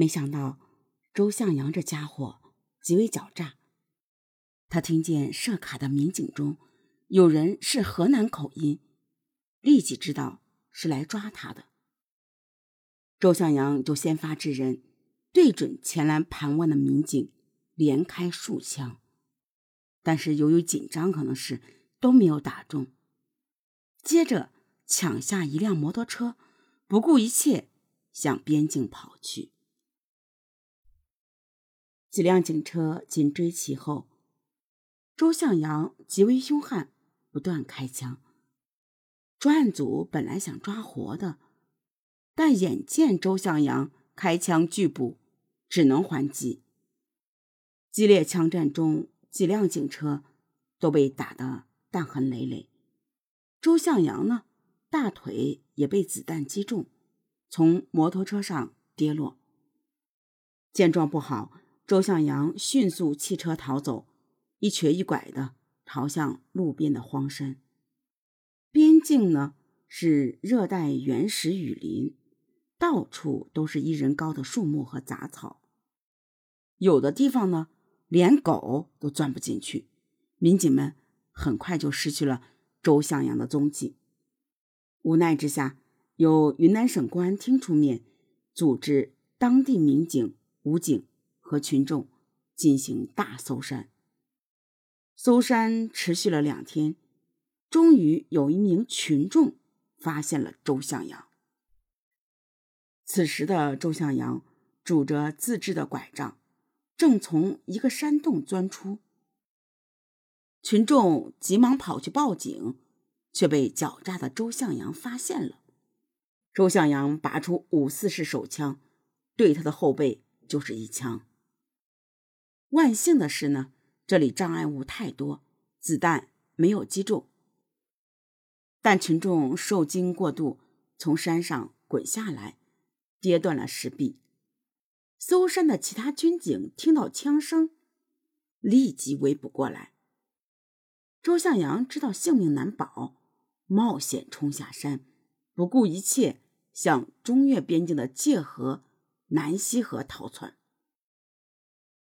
没想到周向阳这家伙极为狡诈。他听见设卡的民警中有人是河南口音，立即知道是来抓他的。周向阳就先发制人，对准前来盘问的民警连开数枪，但是由于紧张，可能是都没有打中。接着抢下一辆摩托车，不顾一切向边境跑去。几辆警车紧追其后，周向阳极为凶悍，不断开枪。专案组本来想抓活的。但眼见周向阳开枪拒捕，只能还击。激烈枪战中，几辆警车都被打得弹痕累累。周向阳呢，大腿也被子弹击中，从摩托车上跌落。见状不好，周向阳迅速弃车逃走，一瘸一拐的逃向路边的荒山。边境呢，是热带原始雨林。到处都是一人高的树木和杂草，有的地方呢，连狗都钻不进去。民警们很快就失去了周向阳的踪迹。无奈之下，由云南省公安厅出面，组织当地民警、武警和群众进行大搜山。搜山持续了两天，终于有一名群众发现了周向阳。此时的周向阳拄着自制的拐杖，正从一个山洞钻出。群众急忙跑去报警，却被狡诈的周向阳发现了。周向阳拔出五四式手枪，对他的后背就是一枪。万幸的是呢，这里障碍物太多，子弹没有击中。但群众受惊过度，从山上滚下来。跌断了石壁。搜山的其他军警听到枪声，立即围捕过来。周向阳知道性命难保，冒险冲下山，不顾一切向中越边境的界河、南溪河逃窜。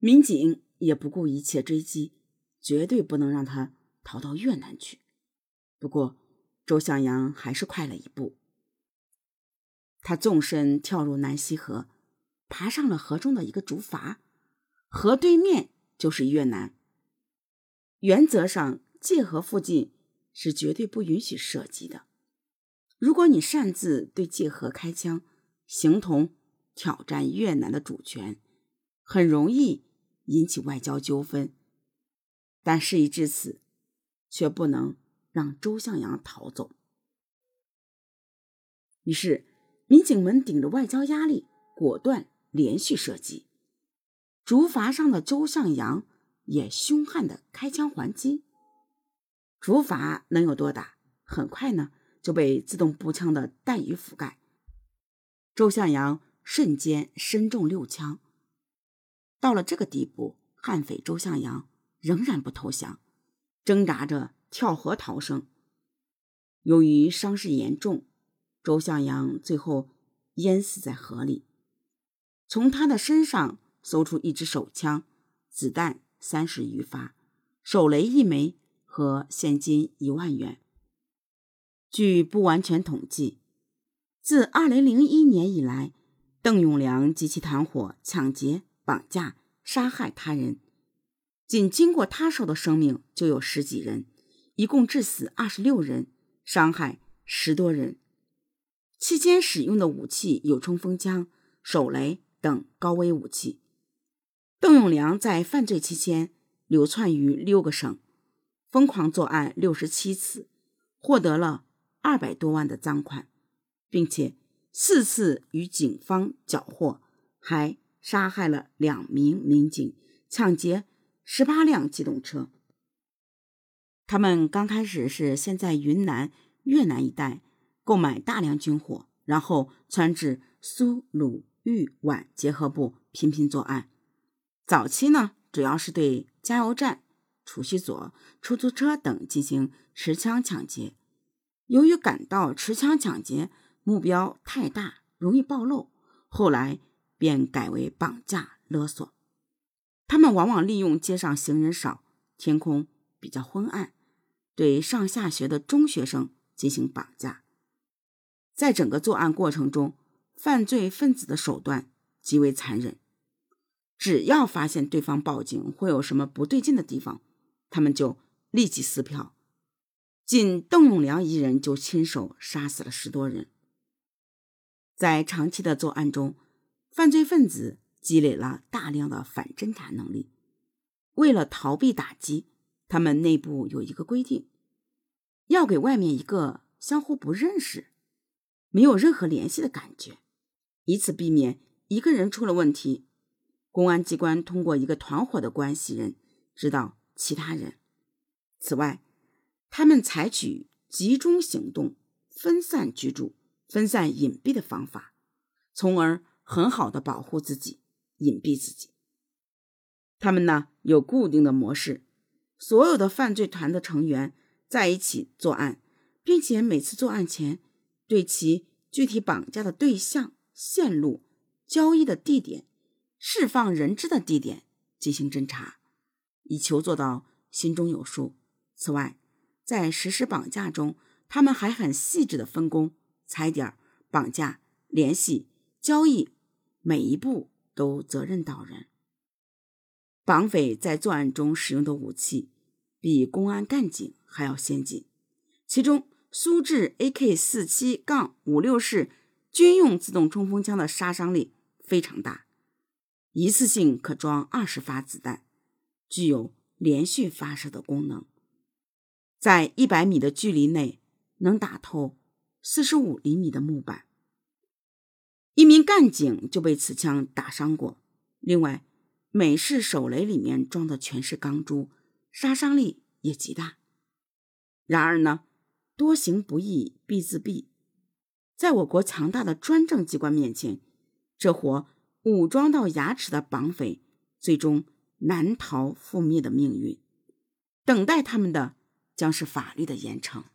民警也不顾一切追击，绝对不能让他逃到越南去。不过，周向阳还是快了一步。他纵身跳入南溪河，爬上了河中的一个竹筏，河对面就是越南。原则上，界河附近是绝对不允许射击的。如果你擅自对界河开枪，形同挑战越南的主权，很容易引起外交纠纷。但事已至此，却不能让周向阳逃走。于是。民警们顶着外交压力，果断连续射击。竹筏上的周向阳也凶悍的开枪还击。竹筏能有多大？很快呢就被自动步枪的弹雨覆盖。周向阳瞬间身中六枪。到了这个地步，悍匪周向阳仍然不投降，挣扎着跳河逃生。由于伤势严重。周向阳最后淹死在河里。从他的身上搜出一支手枪、子弹三十余发、手雷一枚和现金一万元。据不完全统计，自二零零一年以来，邓永良及其团伙抢劫、绑架、杀害他人，仅经过他手的生命就有十几人，一共致死二十六人，伤害十多人。期间使用的武器有冲锋枪、手雷等高危武器。邓永良在犯罪期间流窜于六个省，疯狂作案六十七次，获得了二百多万的赃款，并且四次与警方缴获，还杀害了两名民警，抢劫十八辆机动车。他们刚开始是先在云南、越南一带。购买大量军火，然后窜至苏鲁豫皖结合部频频作案。早期呢，主要是对加油站、储蓄所、出租车等进行持枪抢劫。由于感到持枪抢劫目标太大，容易暴露，后来便改为绑架勒索。他们往往利用街上行人少、天空比较昏暗，对上下学的中学生进行绑架。在整个作案过程中，犯罪分子的手段极为残忍。只要发现对方报警会有什么不对劲的地方，他们就立即撕票。仅邓永良一人就亲手杀死了十多人。在长期的作案中，犯罪分子积累了大量的反侦查能力。为了逃避打击，他们内部有一个规定，要给外面一个相互不认识、没有任何联系的感觉，以此避免一个人出了问题。公安机关通过一个团伙的关系人知道其他人。此外，他们采取集中行动、分散居住、分散隐蔽的方法，从而很好的保护自己、隐蔽自己。他们呢有固定的模式，所有的犯罪团的成员在一起作案，并且每次作案前对其具体绑架的对象、线路、交易的地点。释放人质的地点进行侦查，以求做到心中有数。此外，在实施绑架中，他们还很细致的分工，踩点、绑架、联系、交易，每一步都责任到人。绑匪在作案中使用的武器比公安干警还要先进，其中苏制 AK 四七杠五六式军用自动冲锋枪的杀伤力非常大。一次性可装二十发子弹，具有连续发射的功能，在一百米的距离内能打透四十五厘米的木板。一名干警就被此枪打伤过。另外，美式手雷里面装的全是钢珠，杀伤力也极大。然而呢，多行不义必自毙，在我国强大的专政机关面前，这伙。武装到牙齿的绑匪，最终难逃覆灭的命运。等待他们的将是法律的严惩。